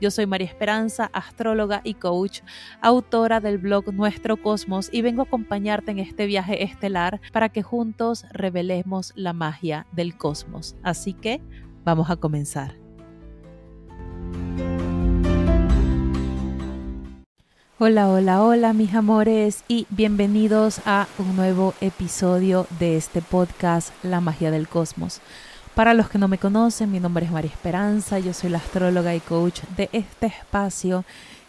Yo soy María Esperanza, astróloga y coach, autora del blog Nuestro Cosmos y vengo a acompañarte en este viaje estelar para que juntos revelemos la magia del cosmos. Así que vamos a comenzar. Hola, hola, hola mis amores y bienvenidos a un nuevo episodio de este podcast La magia del cosmos. Para los que no me conocen, mi nombre es María Esperanza, yo soy la astróloga y coach de este espacio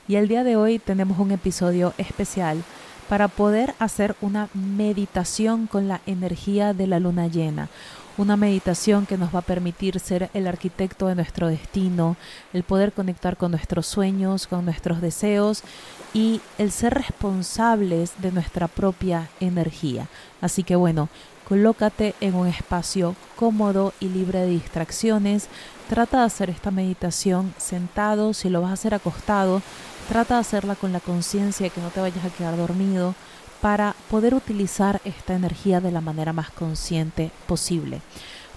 y el día de hoy tenemos un episodio especial para poder hacer una meditación con la energía de la luna llena. Una meditación que nos va a permitir ser el arquitecto de nuestro destino, el poder conectar con nuestros sueños, con nuestros deseos y el ser responsables de nuestra propia energía. Así que bueno, Colócate en un espacio cómodo y libre de distracciones. Trata de hacer esta meditación sentado. Si lo vas a hacer acostado, trata de hacerla con la conciencia que no te vayas a quedar dormido para poder utilizar esta energía de la manera más consciente posible.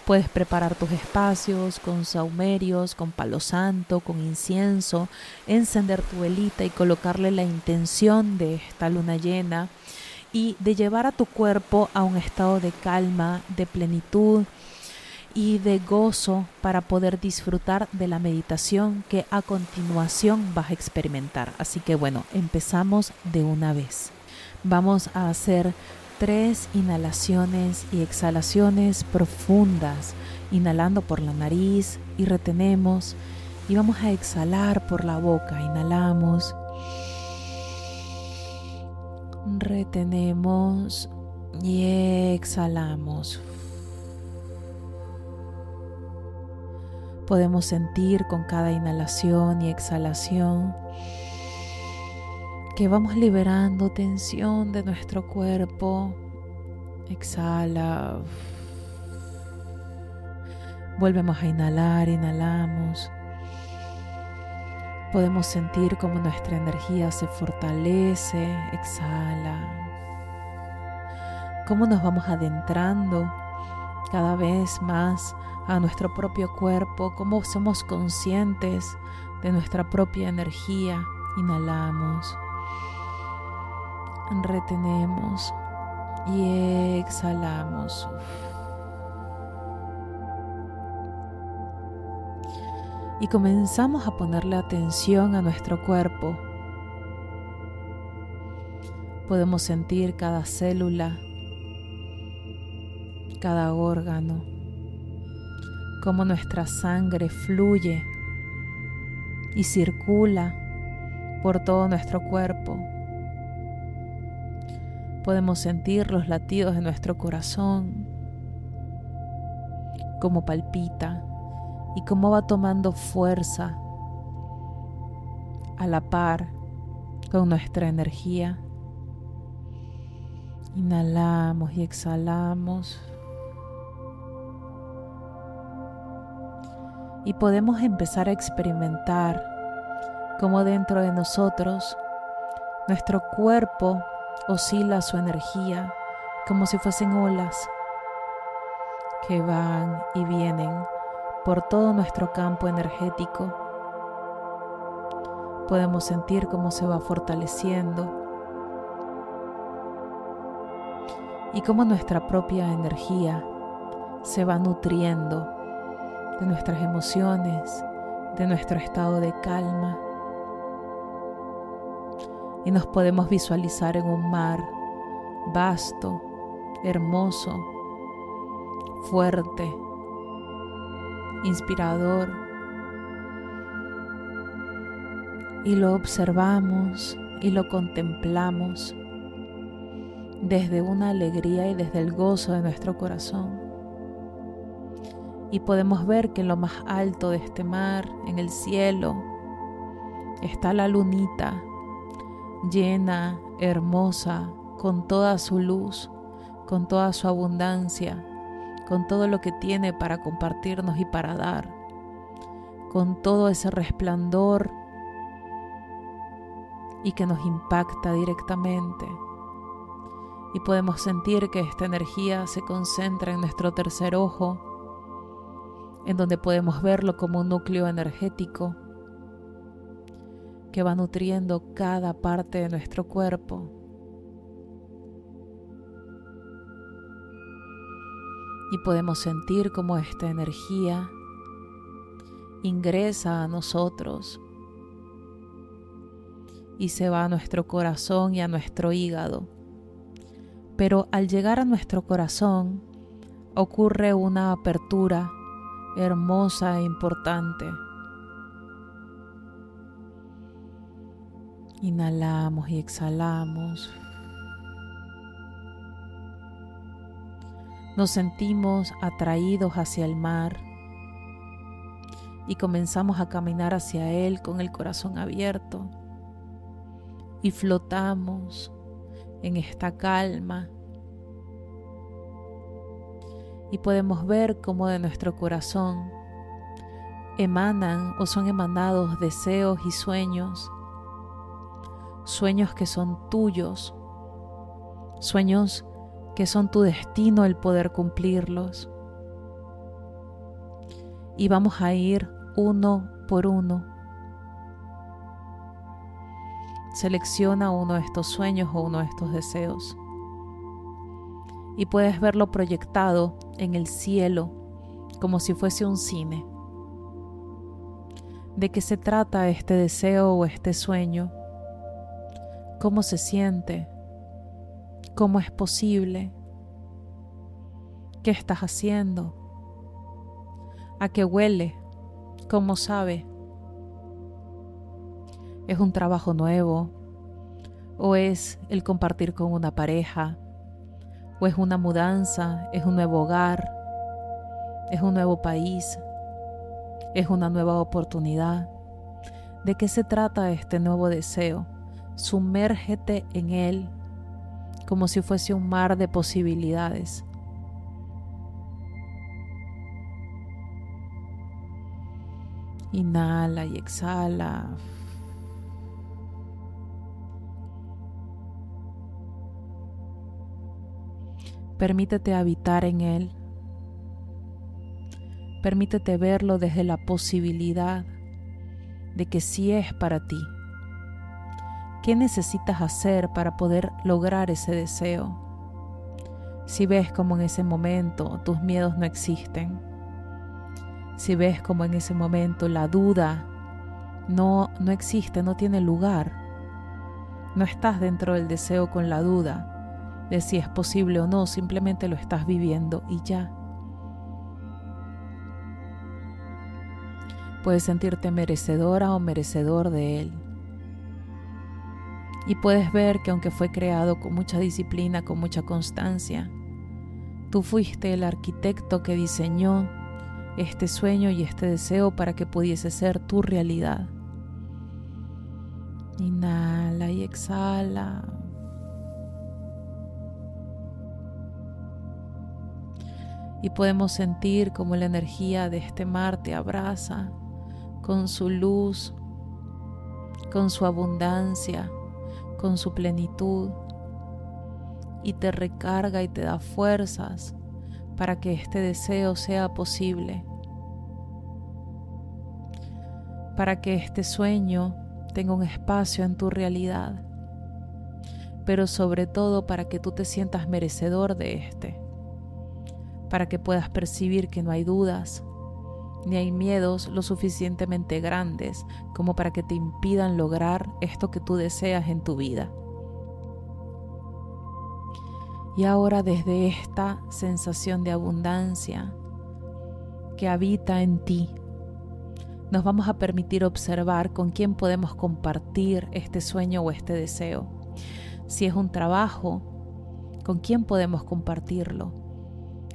Puedes preparar tus espacios con saumerios, con palo santo, con incienso, encender tu velita y colocarle la intención de esta luna llena y de llevar a tu cuerpo a un estado de calma, de plenitud y de gozo para poder disfrutar de la meditación que a continuación vas a experimentar. Así que bueno, empezamos de una vez. Vamos a hacer tres inhalaciones y exhalaciones profundas, inhalando por la nariz y retenemos y vamos a exhalar por la boca. Inhalamos retenemos y exhalamos. Podemos sentir con cada inhalación y exhalación que vamos liberando tensión de nuestro cuerpo. Exhala. Volvemos a inhalar, inhalamos podemos sentir como nuestra energía se fortalece, exhala, cómo nos vamos adentrando cada vez más a nuestro propio cuerpo, cómo somos conscientes de nuestra propia energía. Inhalamos, retenemos y exhalamos. Y comenzamos a ponerle atención a nuestro cuerpo. Podemos sentir cada célula, cada órgano, cómo nuestra sangre fluye y circula por todo nuestro cuerpo. Podemos sentir los latidos de nuestro corazón, cómo palpita y cómo va tomando fuerza a la par con nuestra energía. Inhalamos y exhalamos. Y podemos empezar a experimentar cómo dentro de nosotros nuestro cuerpo oscila su energía como si fuesen olas que van y vienen por todo nuestro campo energético. Podemos sentir cómo se va fortaleciendo y cómo nuestra propia energía se va nutriendo de nuestras emociones, de nuestro estado de calma. Y nos podemos visualizar en un mar vasto, hermoso, fuerte, inspirador. Y lo observamos y lo contemplamos desde una alegría y desde el gozo de nuestro corazón. Y podemos ver que en lo más alto de este mar, en el cielo, está la lunita, llena, hermosa, con toda su luz, con toda su abundancia, con todo lo que tiene para compartirnos y para dar, con todo ese resplandor y que nos impacta directamente. Y podemos sentir que esta energía se concentra en nuestro tercer ojo, en donde podemos verlo como un núcleo energético que va nutriendo cada parte de nuestro cuerpo. Y podemos sentir cómo esta energía ingresa a nosotros y se va a nuestro corazón y a nuestro hígado. Pero al llegar a nuestro corazón ocurre una apertura hermosa e importante Inhalamos y exhalamos. Nos sentimos atraídos hacia el mar y comenzamos a caminar hacia él con el corazón abierto y flotamos en esta calma. Y podemos ver cómo de nuestro corazón emanan o son emanados deseos y sueños sueños que son tuyos, sueños que son tu destino el poder cumplirlos. Y vamos a ir uno por uno. Selecciona uno de estos sueños o uno de estos deseos. Y puedes verlo proyectado en el cielo como si fuese un cine. ¿De qué se trata este deseo o este sueño? cómo se siente, cómo es posible, qué estás haciendo, a qué huele, cómo sabe. ¿Es un trabajo nuevo? ¿O es el compartir con una pareja? ¿O es una mudanza? ¿Es un nuevo hogar? ¿Es un nuevo país? ¿Es una nueva oportunidad? ¿De qué se trata este nuevo deseo? sumérgete en él como si fuese un mar de posibilidades. Inhala y exhala. Permítete habitar en Él. Permítete verlo desde la posibilidad de que sí es para ti. ¿Qué necesitas hacer para poder lograr ese deseo? Si ves como en ese momento tus miedos no existen, si ves como en ese momento la duda no, no existe, no tiene lugar, no estás dentro del deseo con la duda de si es posible o no, simplemente lo estás viviendo y ya. Puedes sentirte merecedora o merecedor de él. Y puedes ver que aunque fue creado con mucha disciplina, con mucha constancia, tú fuiste el arquitecto que diseñó este sueño y este deseo para que pudiese ser tu realidad. Inhala y exhala. Y podemos sentir como la energía de este mar te abraza con su luz, con su abundancia, con su plenitud y te recarga y te da fuerzas para que este deseo sea posible, para que este sueño tenga un espacio en tu realidad, pero sobre todo para que tú te sientas merecedor de este, para que puedas percibir que no hay dudas, ni hay miedos lo suficientemente grandes como para que te impidan lograr esto que tú deseas en tu vida. Y ahora desde esta sensación de abundancia que habita en ti, nos vamos a permitir observar con quién podemos compartir este sueño o este deseo. Si es un trabajo, ¿con quién podemos compartirlo?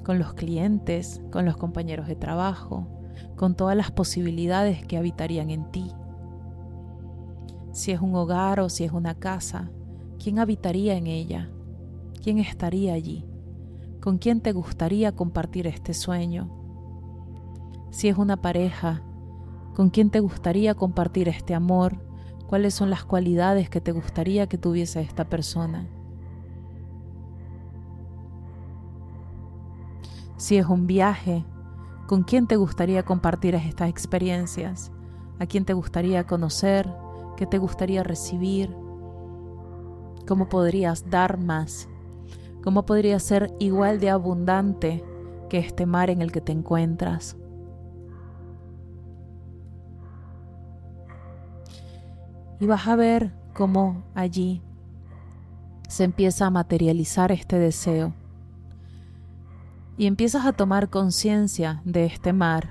Con los clientes, con los compañeros de trabajo, con todas las posibilidades que habitarían en ti. si es un hogar o si es una casa, ¿quién habitaría en ella? ¿Quién estaría allí? ¿Con quién te gustaría compartir este sueño? Si es una pareja, ¿con quién te gustaría compartir este amor? ¿Cuáles son las cualidades que te gustaría que tuviese esta persona? Si es un viaje, ¿con quién te gustaría compartir estas experiencias? ¿A quién te gustaría conocer? ¿Qué te gustaría recibir? ¿Cómo podrías dar más? ¿Cómo podría ser igual de abundante que este mar en el que te encuentras? Y vas a ver cómo allí se empieza a materializar este deseo y empiezas a tomar conciencia de este mar,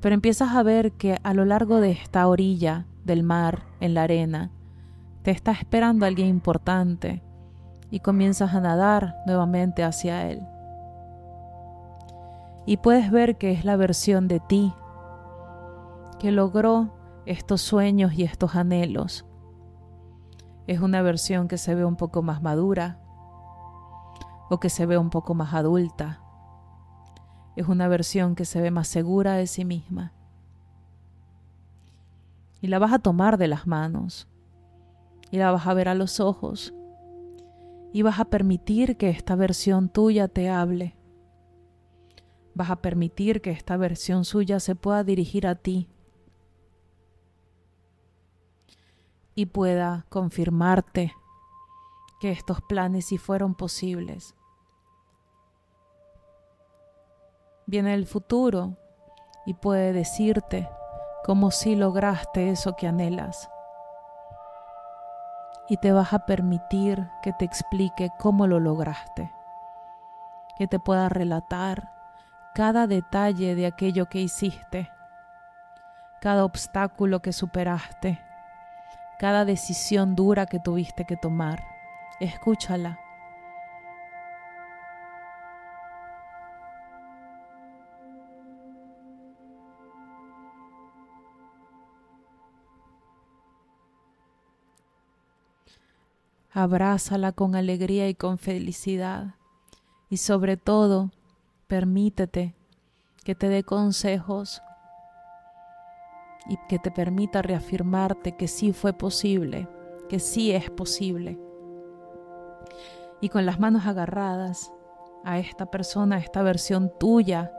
pero empiezas a ver que a lo largo de esta orilla del mar, en la arena, te está esperando alguien importante y comienzas a nadar nuevamente hacia él. Y puedes ver que es la versión de ti que logró estos sueños y estos anhelos. Es una versión que se ve un poco más madura o que se ve un poco más adulta es una versión que se ve más segura de sí misma. Y la vas a tomar de las manos. Y la vas a ver a los ojos. Y vas a permitir que esta versión tuya te hable. Vas a permitir que esta versión suya se pueda dirigir a ti. Y pueda confirmarte que estos planes sí fueron posibles viene el futuro y puede decirte cómo si lograste eso que anhelas. Y te vas a permitir que te explique cómo lo lograste, que te pueda relatar cada detalle de aquello que hiciste, cada obstáculo que superaste, cada decisión dura que tuviste que tomar. Escúchala abrázala con alegría y con felicidad. Y sobre todo, permítete que te dé consejos y que te permita reafirmarte que sí fue posible, que sí es posible. Y con las manos agarradas a esta persona, a esta versión tuya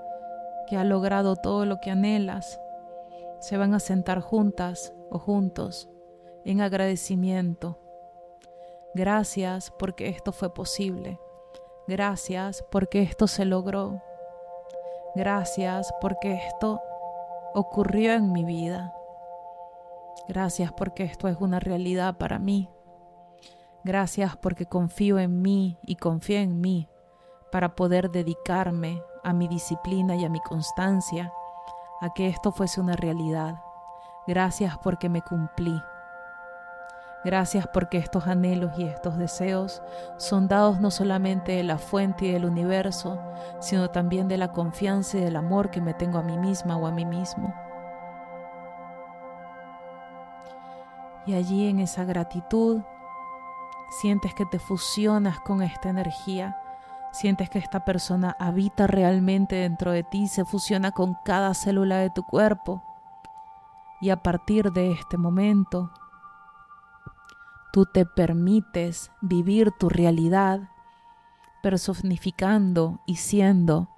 que ha logrado todo lo que anhelas, se van a sentar juntas o juntos en agradecimiento Gracias porque esto fue posible. Gracias porque esto se logró. Gracias porque esto ocurrió en mi vida. Gracias porque esto es una realidad para mí. Gracias porque confío en mí y confío en mí para poder dedicarme a mi disciplina y a mi constancia a que esto fuese una realidad. Gracias porque me cumplí. Gracias porque estos anhelos y estos deseos son dados no solamente de la fuente y del universo, sino también de la confianza y del amor que me tengo a mí misma o a mí mismo. Y allí en esa gratitud sientes que te fusionas con esta energía, sientes que esta persona habita realmente dentro de ti, se fusiona con cada célula de tu cuerpo. Y a partir de este momento, tú te permites vivir tu realidad personificando y siendo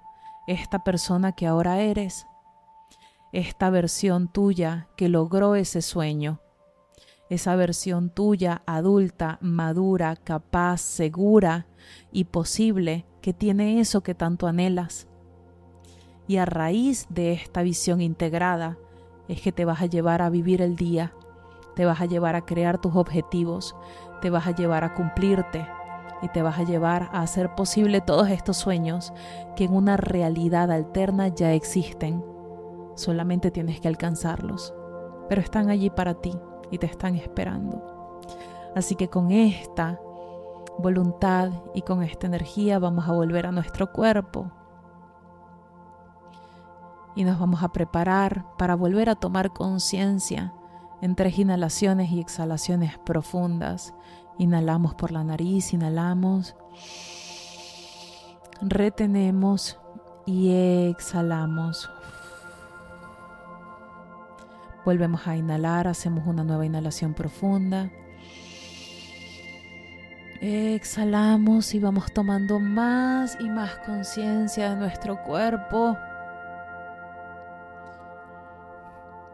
esta persona que ahora eres, esta versión tuya que logró ese sueño, esa versión tuya adulta, madura, capaz, segura y posible que tiene eso que tanto anhelas. Y a raíz de esta visión integrada es que te vas a llevar a vivir el día te vas a llevar a crear tus objetivos, te vas a llevar a cumplirte y te vas a llevar a hacer posible todos estos sueños que en una realidad alterna ya existen. Solamente tienes que alcanzarlos, pero están allí para ti y te están esperando. Así que con esta voluntad y con esta energía vamos a volver a nuestro cuerpo y nos vamos a preparar para volver a tomar conciencia en tres inhalaciones y exhalaciones profundas. Inhalamos por la nariz, inhalamos, retenemos y exhalamos. Volvemos a inhalar, hacemos una nueva inhalación profunda. Exhalamos y vamos tomando más y más conciencia de nuestro cuerpo.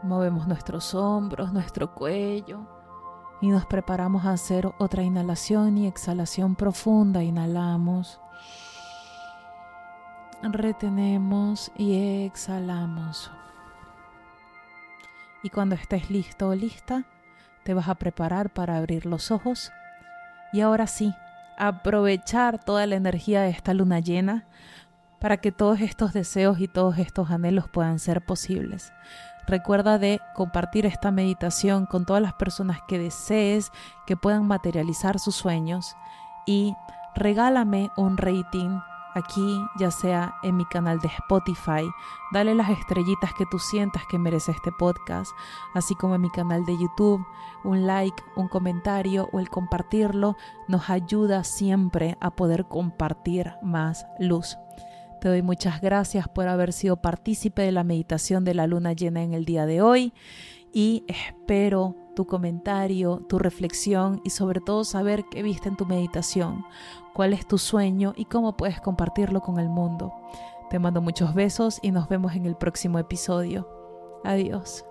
Movemos nuestros hombros, nuestro cuello y nos preparamos a hacer otra inhalación y exhalación profunda. Inhalamos, retenemos y exhalamos. Y cuando estés listo o lista, te vas a preparar para abrir los ojos. Y ahora sí, aprovechar toda la energía de esta luna llena para que todos estos deseos y todos estos anhelos puedan ser posibles. Recuerda de compartir esta meditación con todas las personas que desees que puedan materializar sus sueños y regálame un rating aquí, ya sea en mi canal de Spotify. Dale las estrellitas que tú sientas que merece este podcast, así como en mi canal de YouTube. Un like, un comentario o el compartirlo nos ayuda siempre a poder compartir más luz. Te doy muchas gracias por haber sido partícipe de la meditación de la luna llena en el día de hoy y espero tu comentario, tu reflexión y sobre todo saber qué viste en tu meditación, cuál es tu sueño y cómo puedes compartirlo con el mundo. Te mando muchos besos y nos vemos en el próximo episodio. Adiós.